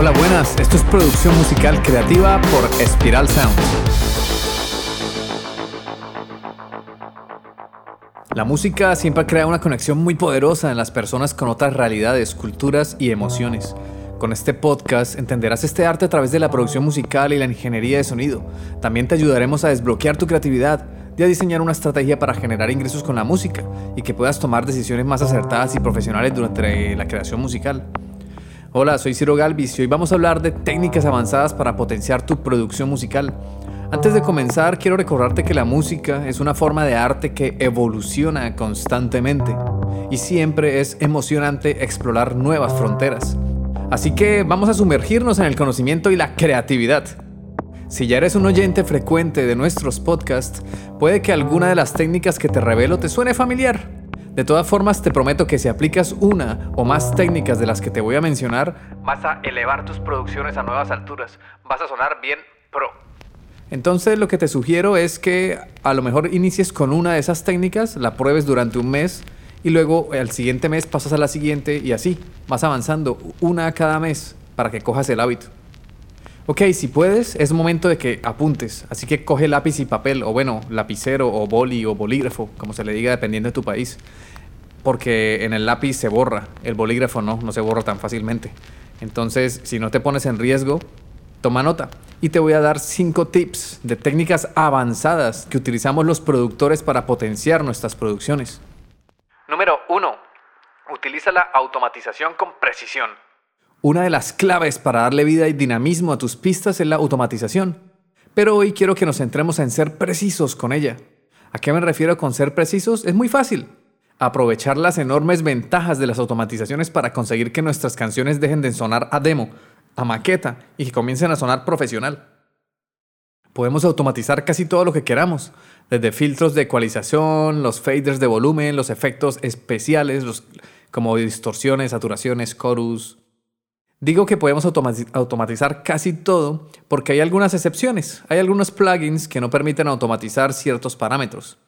Hola, buenas. Esto es producción musical creativa por Espiral Sound. La música siempre crea una conexión muy poderosa en las personas con otras realidades, culturas y emociones. Con este podcast entenderás este arte a través de la producción musical y la ingeniería de sonido. También te ayudaremos a desbloquear tu creatividad y a diseñar una estrategia para generar ingresos con la música y que puedas tomar decisiones más acertadas y profesionales durante la creación musical. Hola, soy Ciro Galvis y hoy vamos a hablar de técnicas avanzadas para potenciar tu producción musical. Antes de comenzar, quiero recordarte que la música es una forma de arte que evoluciona constantemente y siempre es emocionante explorar nuevas fronteras. Así que vamos a sumergirnos en el conocimiento y la creatividad. Si ya eres un oyente frecuente de nuestros podcasts, puede que alguna de las técnicas que te revelo te suene familiar. De todas formas, te prometo que si aplicas una o más técnicas de las que te voy a mencionar, vas a elevar tus producciones a nuevas alturas. Vas a sonar bien pro. Entonces lo que te sugiero es que a lo mejor inicies con una de esas técnicas, la pruebes durante un mes y luego al siguiente mes pasas a la siguiente y así vas avanzando una cada mes para que cojas el hábito. Ok, si puedes, es momento de que apuntes, así que coge lápiz y papel, o bueno, lapicero, o boli, o bolígrafo, como se le diga dependiendo de tu país, porque en el lápiz se borra, el bolígrafo no, no se borra tan fácilmente. Entonces, si no te pones en riesgo, toma nota. Y te voy a dar cinco tips de técnicas avanzadas que utilizamos los productores para potenciar nuestras producciones. Número 1. Utiliza la automatización con precisión. Una de las claves para darle vida y dinamismo a tus pistas es la automatización. Pero hoy quiero que nos centremos en ser precisos con ella. ¿A qué me refiero con ser precisos? Es muy fácil. Aprovechar las enormes ventajas de las automatizaciones para conseguir que nuestras canciones dejen de sonar a demo, a maqueta y que comiencen a sonar profesional. Podemos automatizar casi todo lo que queramos, desde filtros de ecualización, los faders de volumen, los efectos especiales, como distorsiones, saturaciones, chorus, Digo que podemos automatizar casi todo porque hay algunas excepciones. Hay algunos plugins que no permiten automatizar ciertos parámetros.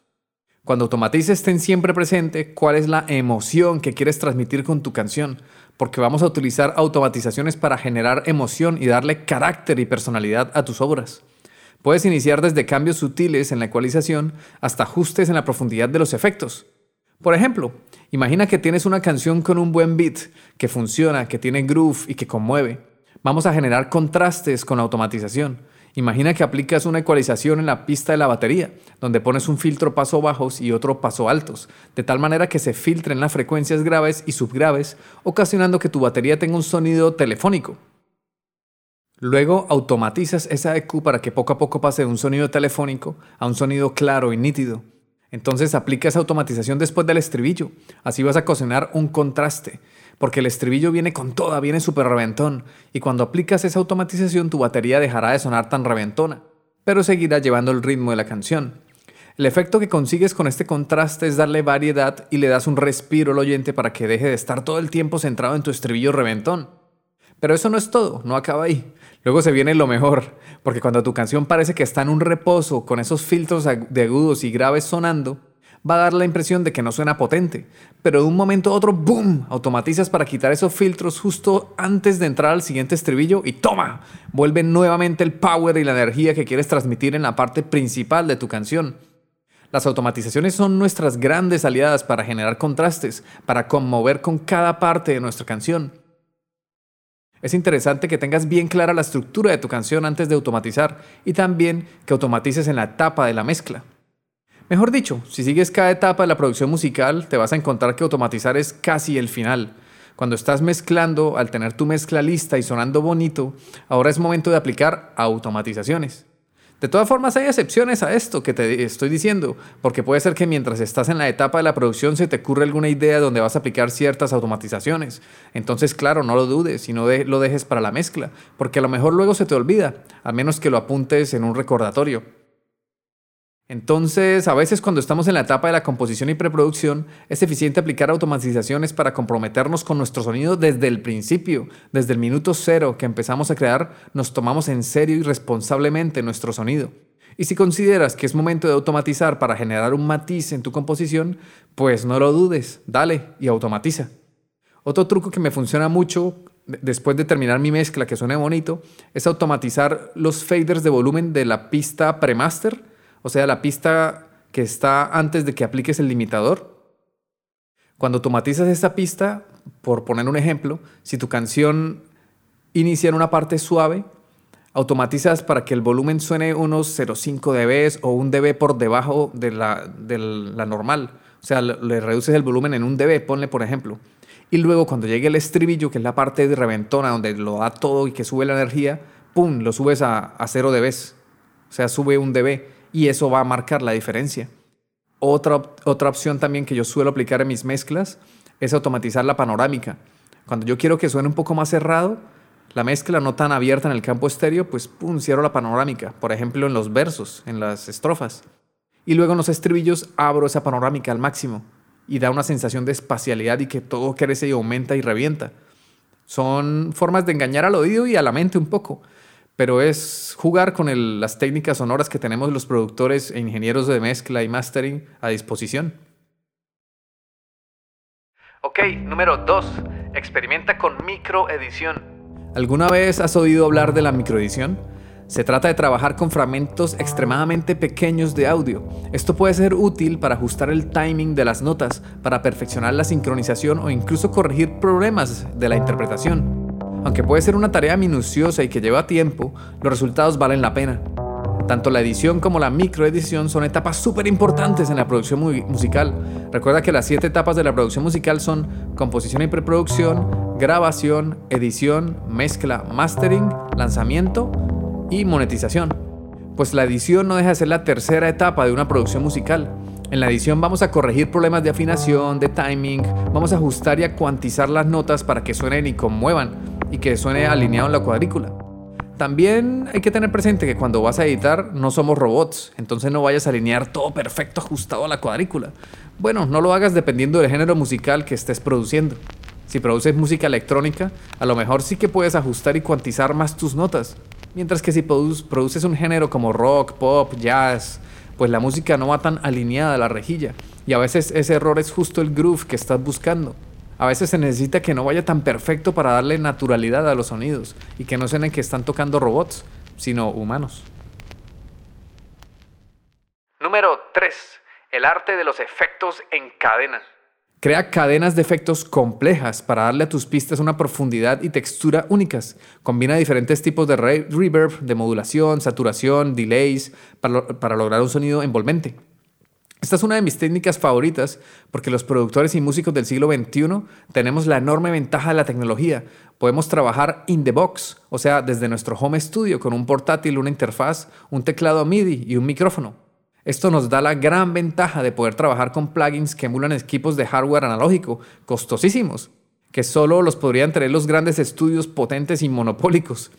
Cuando automatices, ten siempre presente cuál es la emoción que quieres transmitir con tu canción, porque vamos a utilizar automatizaciones para generar emoción y darle carácter y personalidad a tus obras. Puedes iniciar desde cambios sutiles en la ecualización hasta ajustes en la profundidad de los efectos. Por ejemplo, imagina que tienes una canción con un buen beat, que funciona, que tiene groove y que conmueve. Vamos a generar contrastes con automatización. Imagina que aplicas una ecualización en la pista de la batería, donde pones un filtro paso bajos y otro paso altos, de tal manera que se filtren las frecuencias graves y subgraves, ocasionando que tu batería tenga un sonido telefónico. Luego automatizas esa EQ para que poco a poco pase de un sonido telefónico a un sonido claro y nítido, entonces aplica esa automatización después del estribillo. Así vas a cocinar un contraste, porque el estribillo viene con toda, viene súper reventón. Y cuando aplicas esa automatización tu batería dejará de sonar tan reventona, pero seguirá llevando el ritmo de la canción. El efecto que consigues con este contraste es darle variedad y le das un respiro al oyente para que deje de estar todo el tiempo centrado en tu estribillo reventón. Pero eso no es todo, no acaba ahí. Luego se viene lo mejor, porque cuando tu canción parece que está en un reposo con esos filtros de agudos y graves sonando, va a dar la impresión de que no suena potente, pero de un momento a otro, ¡boom!, automatizas para quitar esos filtros justo antes de entrar al siguiente estribillo y ¡toma! Vuelve nuevamente el power y la energía que quieres transmitir en la parte principal de tu canción. Las automatizaciones son nuestras grandes aliadas para generar contrastes, para conmover con cada parte de nuestra canción. Es interesante que tengas bien clara la estructura de tu canción antes de automatizar y también que automatices en la etapa de la mezcla. Mejor dicho, si sigues cada etapa de la producción musical, te vas a encontrar que automatizar es casi el final. Cuando estás mezclando, al tener tu mezcla lista y sonando bonito, ahora es momento de aplicar automatizaciones. De todas formas, hay excepciones a esto que te estoy diciendo, porque puede ser que mientras estás en la etapa de la producción se te ocurra alguna idea donde vas a aplicar ciertas automatizaciones. Entonces, claro, no lo dudes y no lo dejes para la mezcla, porque a lo mejor luego se te olvida, a menos que lo apuntes en un recordatorio. Entonces, a veces cuando estamos en la etapa de la composición y preproducción, es eficiente aplicar automatizaciones para comprometernos con nuestro sonido desde el principio, desde el minuto cero que empezamos a crear, nos tomamos en serio y responsablemente nuestro sonido. Y si consideras que es momento de automatizar para generar un matiz en tu composición, pues no lo dudes, dale y automatiza. Otro truco que me funciona mucho después de terminar mi mezcla que suene bonito, es automatizar los faders de volumen de la pista premaster, o sea, la pista que está antes de que apliques el limitador. Cuando automatizas esta pista, por poner un ejemplo, si tu canción inicia en una parte suave, automatizas para que el volumen suene unos 0,5 dB o un dB por debajo de la, normal. O sea, le reduces el volumen en un dB, ponle por ejemplo. Y luego cuando llegue el estribillo, que es la parte de reventona donde lo da todo y que sube la energía, ¡pum! Lo subes a, a 0 dB. O sea, sube un dB y eso va a marcar la diferencia. Otra, otra opción también que yo suelo aplicar en mis mezclas es automatizar la panorámica. Cuando yo quiero que suene un poco más cerrado, la mezcla no tan abierta en el campo estéreo, pues pum, cierro la panorámica, por ejemplo en los versos, en las estrofas. Y luego en los estribillos abro esa panorámica al máximo y da una sensación de espacialidad y que todo crece y aumenta y revienta. Son formas de engañar al oído y a la mente un poco, pero es jugar con las técnicas sonoras que tenemos los productores e ingenieros de mezcla y mastering a disposición. Ok, número 2. Experimenta con microedición. ¿Alguna vez has oído hablar de la microedición? Se trata de trabajar con fragmentos extremadamente pequeños de audio. Esto puede ser útil para ajustar el timing de las notas, para perfeccionar la sincronización o incluso corregir problemas de la interpretación. Aunque puede ser una tarea minuciosa y que lleva tiempo, los resultados valen la pena. Tanto la edición como la microedición son etapas súper importantes en la producción musical. Recuerda que las siete etapas de la producción musical son composición y preproducción, grabación, edición, mezcla, mastering, lanzamiento y monetización. Pues la edición no deja de ser la tercera etapa de una producción musical. En la edición vamos a corregir problemas de afinación, de timing, vamos a ajustar y a cuantizar las notas para que suenen y conmuevan y que suene alineado en la cuadrícula. También hay que tener presente que cuando vas a editar no somos robots, entonces no vayas a alinear todo perfecto ajustado a la cuadrícula. Bueno, no lo hagas dependiendo del género musical que estés produciendo. Si produces música electrónica, a lo mejor sí que puedes ajustar y cuantizar más tus notas. Mientras que si produces un género como rock, pop, jazz, pues la música no va tan alineada a la rejilla. Y a veces ese error es justo el groove que estás buscando. A veces se necesita que no vaya tan perfecto para darle naturalidad a los sonidos y que no suenen que están tocando robots, sino humanos. Número 3. El arte de los efectos en cadena. Crea cadenas de efectos complejas para darle a tus pistas una profundidad y textura únicas. Combina diferentes tipos de reverb, de modulación, saturación, delays, para, para lograr un sonido envolvente. Esta es una de mis técnicas favoritas porque los productores y músicos del siglo XXI tenemos la enorme ventaja de la tecnología. Podemos trabajar in the box, o sea, desde nuestro home studio con un portátil, una interfaz, un teclado MIDI y un micrófono. Esto nos da la gran ventaja de poder trabajar con plugins que emulan equipos de hardware analógico, costosísimos, que solo los podrían tener los grandes estudios potentes y monopólicos.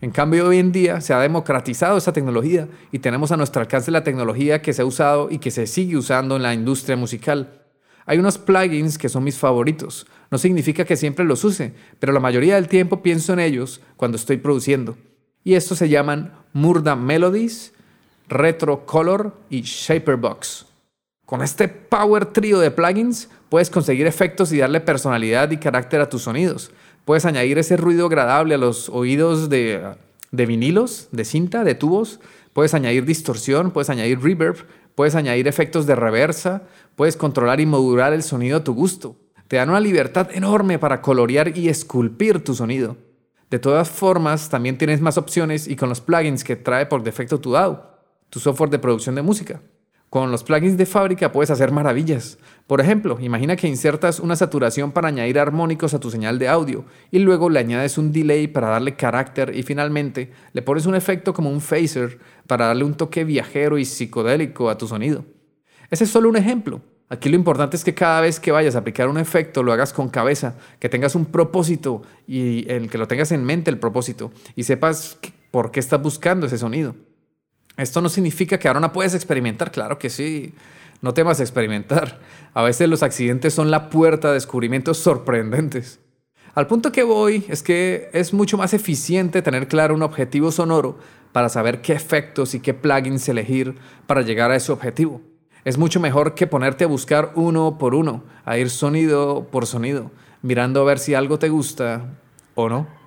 En cambio, hoy en día se ha democratizado esa tecnología y tenemos a nuestro alcance la tecnología que se ha usado y que se sigue usando en la industria musical. Hay unos plugins que son mis favoritos. No significa que siempre los use, pero la mayoría del tiempo pienso en ellos cuando estoy produciendo. Y estos se llaman Murda Melodies, Retro Color y Shaperbox. Con este power trio de plugins puedes conseguir efectos y darle personalidad y carácter a tus sonidos. Puedes añadir ese ruido agradable a los oídos de, vinilos, de cinta, de tubos. Puedes añadir distorsión, puedes añadir reverb, puedes añadir efectos de reversa, puedes controlar y modular el sonido a tu gusto. Te dan una libertad enorme para colorear y esculpir tu sonido. De todas formas, también tienes más opciones y con los plugins que trae por defecto tu DAW, tu software de producción de música. Con los plugins de fábrica puedes hacer maravillas. Por ejemplo, imagina que insertas una saturación para añadir armónicos a tu señal de audio y luego le añades un delay para darle carácter y finalmente le pones un efecto como un phaser para darle un toque viajero y psicodélico a tu sonido. Ese es solo un ejemplo. Aquí lo importante es que cada vez que vayas a aplicar un efecto lo hagas con cabeza, que tengas un propósito y el que lo tengas en mente el propósito y sepas por qué estás buscando ese sonido. Esto no significa que ahora no puedes experimentar, claro que sí. No temas experimentar. A veces los accidentes son la puerta a descubrimientos sorprendentes. Al punto que voy es que es mucho más eficiente tener claro un objetivo sonoro para saber qué efectos y qué plugins elegir para llegar a ese objetivo. Es mucho mejor que ponerte a buscar uno por uno, a ir sonido por sonido, mirando a ver si algo te gusta ¿o no?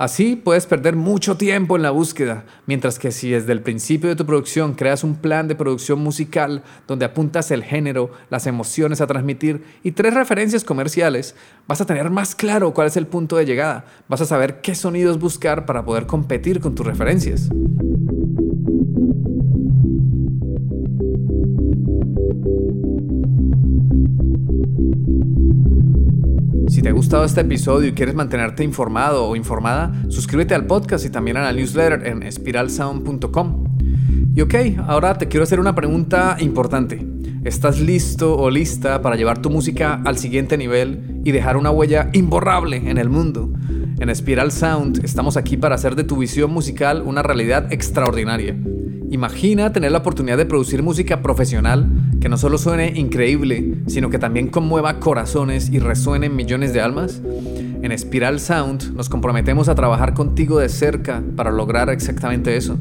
Así puedes perder mucho tiempo en la búsqueda, mientras que si desde el principio de tu producción creas un plan de producción musical donde apuntas el género, las emociones a transmitir y tres referencias comerciales, vas a tener más claro cuál es el punto de llegada, vas a saber qué sonidos buscar para poder competir con tus referencias. Si te ha gustado este episodio y quieres mantenerte informado o informada, suscríbete al podcast y también a la newsletter en espiralsound.com. Y ok, ahora te quiero hacer una pregunta importante. ¿Estás listo o lista para llevar tu música al siguiente nivel y dejar una huella imborrable en el mundo? En Spiral Sound estamos aquí para hacer de tu visión musical una realidad extraordinaria. Imagina tener la oportunidad de producir música profesional que no solo suene increíble, sino que también conmueva corazones y resuene en millones de almas. En Spiral Sound nos comprometemos a trabajar contigo de cerca para lograr exactamente eso.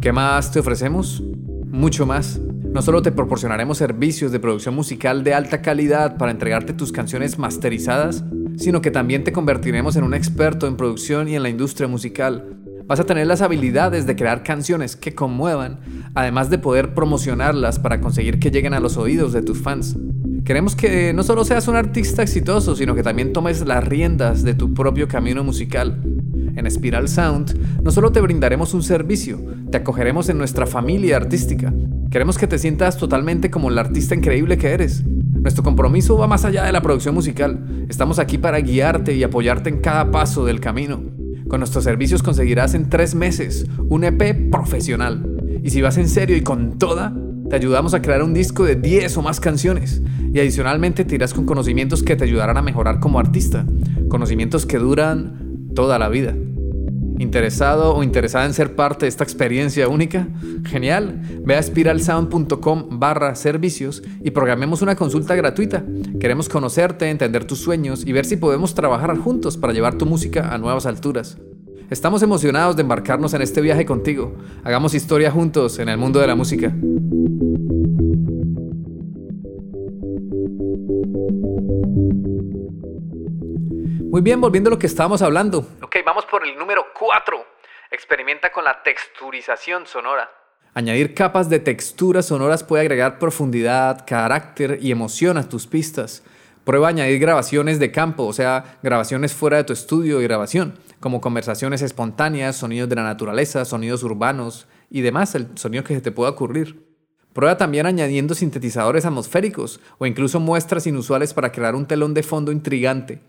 ¿Qué más te ofrecemos? Mucho más. No solo te proporcionaremos servicios de producción musical de alta calidad para entregarte tus canciones masterizadas, sino que también te convertiremos en un experto en producción y en la industria musical Vas a tener las habilidades de crear canciones que conmuevan, además de poder promocionarlas para conseguir que lleguen a los oídos de tus fans. Queremos que no solo seas un artista exitoso, sino que también tomes las riendas de tu propio camino musical. En Spiral Sound no solo te brindaremos un servicio, te acogeremos en nuestra familia artística. Queremos que te sientas totalmente como el artista increíble que eres. Nuestro compromiso va más allá de la producción musical. Estamos aquí para guiarte y apoyarte en cada paso del camino. Con nuestros servicios conseguirás en tres meses un EP profesional. Y si vas en serio y con toda, te ayudamos a crear un disco de 10 o más canciones. Y adicionalmente te irás con conocimientos que te ayudarán a mejorar como artista. Conocimientos que duran toda la vida. ¿Interesado o interesada en ser parte de esta experiencia única? Genial. Ve a spiralsound.com barra servicios y programemos una consulta gratuita. Queremos conocerte, entender tus sueños y ver si podemos trabajar juntos para llevar tu música a nuevas alturas. Estamos emocionados de embarcarnos en este viaje contigo. Hagamos historia juntos en el mundo de la música. Muy bien, volviendo a lo que estábamos hablando. Ok, vamos por el número 4. Experimenta con la texturización sonora. Añadir capas de texturas sonoras puede agregar profundidad, carácter y emoción a tus pistas. Prueba añadir grabaciones de campo, o sea, grabaciones fuera de tu estudio y grabación, como conversaciones espontáneas, sonidos de la naturaleza, sonidos urbanos y demás, el sonido que se te pueda ocurrir. Prueba también añadiendo sintetizadores atmosféricos o incluso muestras inusuales para crear un telón de fondo intrigante.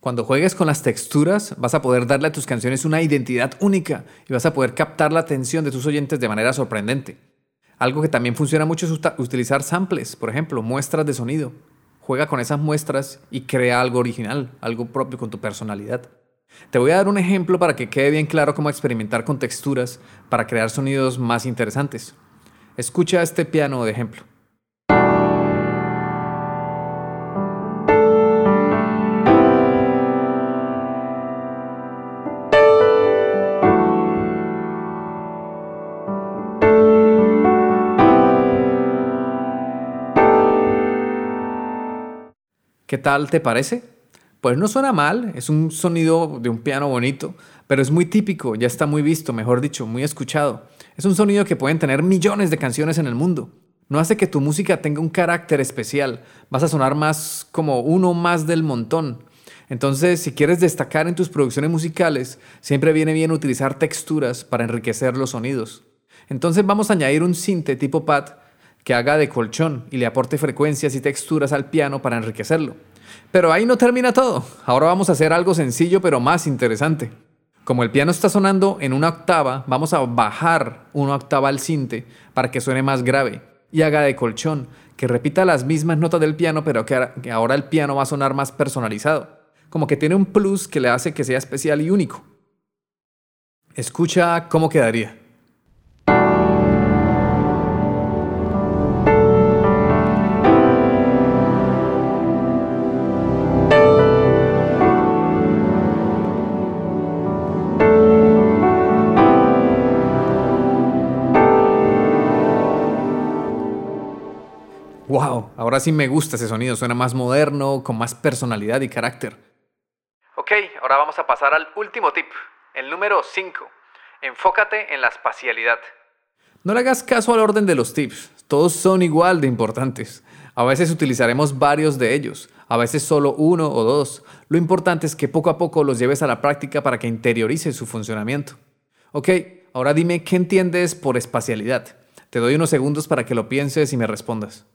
Cuando juegues con las texturas, vas a poder darle a tus canciones una identidad única y vas a poder captar la atención de tus oyentes de manera sorprendente. Algo que también funciona mucho es utilizar samples, por ejemplo, muestras de sonido. Juega con esas muestras y crea algo original, algo propio con tu personalidad. Te voy a dar un ejemplo para que quede bien claro cómo experimentar con texturas para crear sonidos más interesantes. Escucha este piano de ejemplo. ¿Qué tal te parece? Pues no suena mal, es un sonido de un piano bonito, pero es muy típico, ya está muy visto, mejor dicho, muy escuchado. Es un sonido que pueden tener millones de canciones en el mundo. No hace que tu música tenga un carácter especial, vas a sonar más como uno más del montón. Entonces, si quieres destacar en tus producciones musicales, siempre viene bien utilizar texturas para enriquecer los sonidos. Entonces vamos a añadir un sinte tipo pad que haga de colchón y le aporte frecuencias y texturas al piano para enriquecerlo. Pero ahí no termina todo. Ahora vamos a hacer algo sencillo pero más interesante. Como el piano está sonando en una octava, vamos a bajar una octava al cinte para que suene más grave y haga de colchón, que repita las mismas notas del piano, pero que ahora el piano va a sonar más personalizado. Como que tiene un plus que le hace que sea especial y único. Escucha cómo quedaría. wow, ahora sí me gusta ese sonido, suena más moderno, con más personalidad y carácter. Ok, ahora vamos a pasar al último tip, el número 5. Enfócate en la espacialidad. No le hagas caso al orden de los tips, todos son igual de importantes. A veces utilizaremos varios de ellos, a veces solo uno o dos. Lo importante es que poco a poco los lleves a la práctica para que interiorices su funcionamiento. Ok, ahora dime qué entiendes por espacialidad. Te doy unos segundos para que lo pienses y me respondas.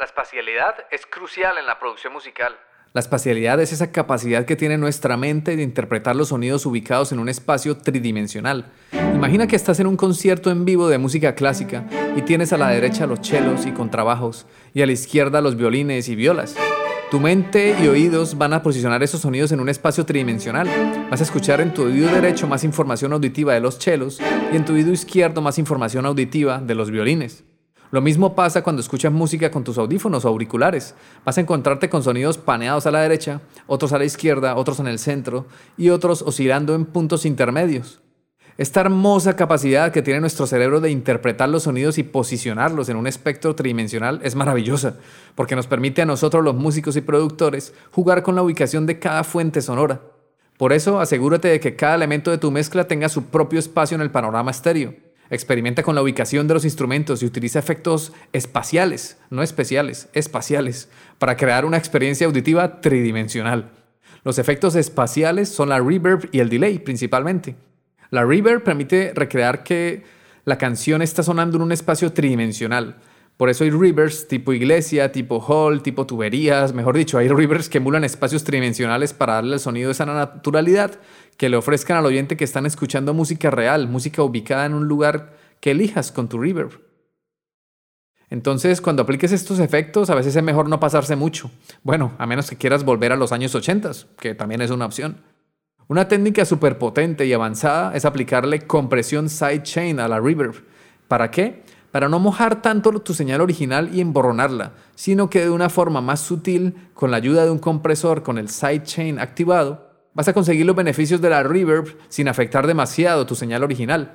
La espacialidad es crucial en la producción musical. La espacialidad es esa capacidad que tiene nuestra mente de interpretar los sonidos ubicados en un espacio tridimensional. Imagina que estás en un concierto en vivo de música clásica y tienes a la derecha los chelos y contrabajos y a la izquierda los violines y violas. Tu mente y oídos van a posicionar esos sonidos en un espacio tridimensional. Vas a escuchar en tu oído derecho más información auditiva de los chelos y en tu oído izquierdo más información auditiva de los violines. Lo mismo pasa cuando escuchas música con tus audífonos o auriculares. Vas a encontrarte con sonidos paneados a la derecha, otros a la izquierda, otros en el centro y otros oscilando en puntos intermedios. Esta hermosa capacidad que tiene nuestro cerebro de interpretar los sonidos y posicionarlos en un espectro tridimensional es maravillosa, porque nos permite a nosotros los músicos y productores jugar con la ubicación de cada fuente sonora. Por eso asegúrate de que cada elemento de tu mezcla tenga su propio espacio en el panorama estéreo. Experimenta con la ubicación de los instrumentos y utiliza efectos espaciales, no especiales, espaciales, para crear una experiencia auditiva tridimensional. Los efectos espaciales son la reverb y el delay principalmente. La reverb permite recrear que la canción está sonando en un espacio tridimensional. Por eso hay reverbs tipo iglesia, tipo hall, tipo tuberías, mejor dicho, hay reverbs que emulan espacios tridimensionales para darle el sonido esa naturalidad que le ofrezcan al oyente que están escuchando música real, música ubicada en un lugar que elijas con tu reverb. Entonces, cuando apliques estos efectos, a veces es mejor no pasarse mucho. Bueno, a menos que quieras volver a los años 80, que también es una opción. Una técnica súper potente y avanzada es aplicarle compresión sidechain a la reverb. ¿Para qué? para no mojar tanto tu señal original y emborronarla, sino que de una forma más sutil, con la ayuda de un compresor con el sidechain activado, vas a conseguir los beneficios de la reverb sin afectar demasiado tu señal original.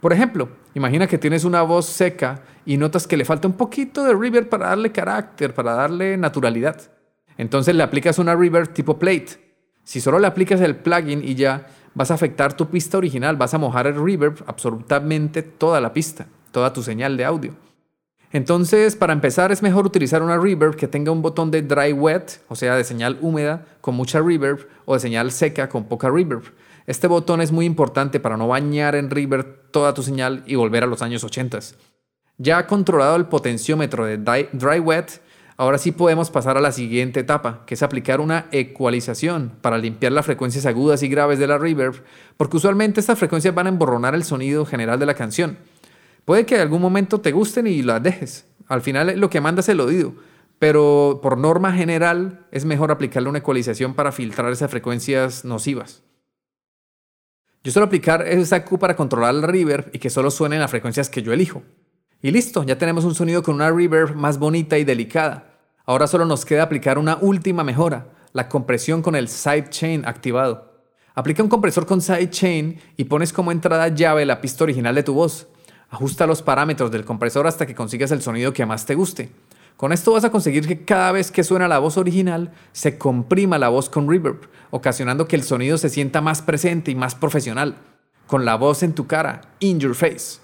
Por ejemplo, imagina que tienes una voz seca y notas que le falta un poquito de reverb para darle carácter, para darle naturalidad. Entonces le aplicas una reverb tipo plate. Si solo le aplicas el plugin y ya, vas a afectar tu pista original, vas a mojar el reverb absolutamente toda la pista toda tu señal de audio. Entonces, para empezar, es mejor utilizar una reverb que tenga un botón de dry wet, o sea, de señal húmeda con mucha reverb, o de señal seca con poca reverb. Este botón es muy importante para no bañar en reverb toda tu señal y volver a los años 80. Ya controlado el potenciómetro de dry wet, ahora sí podemos pasar a la siguiente etapa, que es aplicar una ecualización para limpiar las frecuencias agudas y graves de la reverb, porque usualmente estas frecuencias van a emborronar el sonido general de la canción. Puede que en algún momento te gusten y las dejes. Al final lo que manda es el oído. Pero por norma general es mejor aplicarle una ecualización para filtrar esas frecuencias nocivas. Yo suelo aplicar esa Q para controlar el reverb y que solo suenen las frecuencias que yo elijo. Y listo, ya tenemos un sonido con una reverb más bonita y delicada. Ahora solo nos queda aplicar una última mejora, la compresión con el sidechain activado. Aplica un compresor con sidechain y pones como entrada llave la pista original de tu voz. Ajusta los parámetros del compresor hasta que consigas el sonido que más te guste. Con esto vas a conseguir que cada vez que suena la voz original se comprima la voz con reverb, ocasionando que el sonido se sienta más presente y más profesional, con la voz en tu cara, in your face.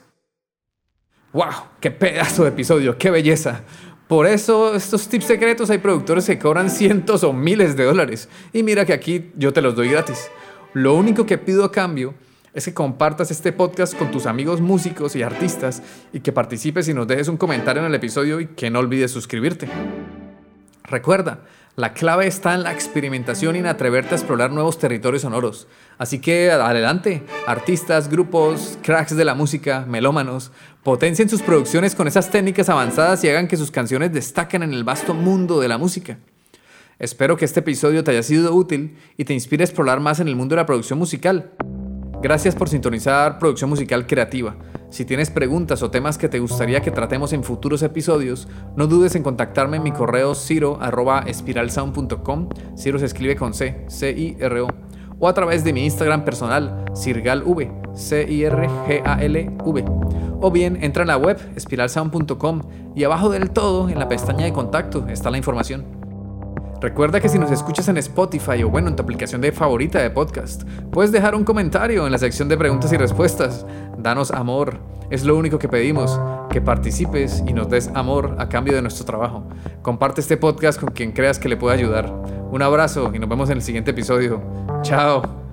¡Wow! ¡Qué pedazo de episodio! ¡Qué belleza! Por eso estos tips secretos hay productores que cobran cientos o miles de dólares. Y mira que aquí yo te los doy gratis. Lo único que pido a cambio es que compartas este podcast con tus amigos músicos y artistas y que participes y nos dejes un comentario en el episodio y que no olvides suscribirte. Recuerda, la clave está en la experimentación y en atreverte a explorar nuevos territorios sonoros. Así que adelante, artistas, grupos, cracks de la música, melómanos, potencien sus producciones con esas técnicas avanzadas y hagan que sus canciones destaquen en el vasto mundo de la música. Espero que este episodio te haya sido útil y te inspire a explorar más en el mundo de la producción musical. Gracias por sintonizar Producción Musical Creativa. Si tienes preguntas o temas que te gustaría que tratemos en futuros episodios, no dudes en contactarme en mi correo ciro.espiralsound.com. Ciro se escribe con C, C-I-R-O. o a través de mi Instagram personal, CirgalV, C-I-R-G-A-L-V. O bien entra en la web espiralsound.com y abajo del todo, en la pestaña de contacto, está la información. Recuerda que si nos escuchas en Spotify o bueno, en tu aplicación de favorita de podcast, puedes dejar un comentario en la sección de preguntas y respuestas. Danos amor, es lo único que pedimos, que participes y nos des amor a cambio de nuestro trabajo. Comparte este podcast con quien creas que le pueda ayudar. Un abrazo y nos vemos en el siguiente episodio. Chao.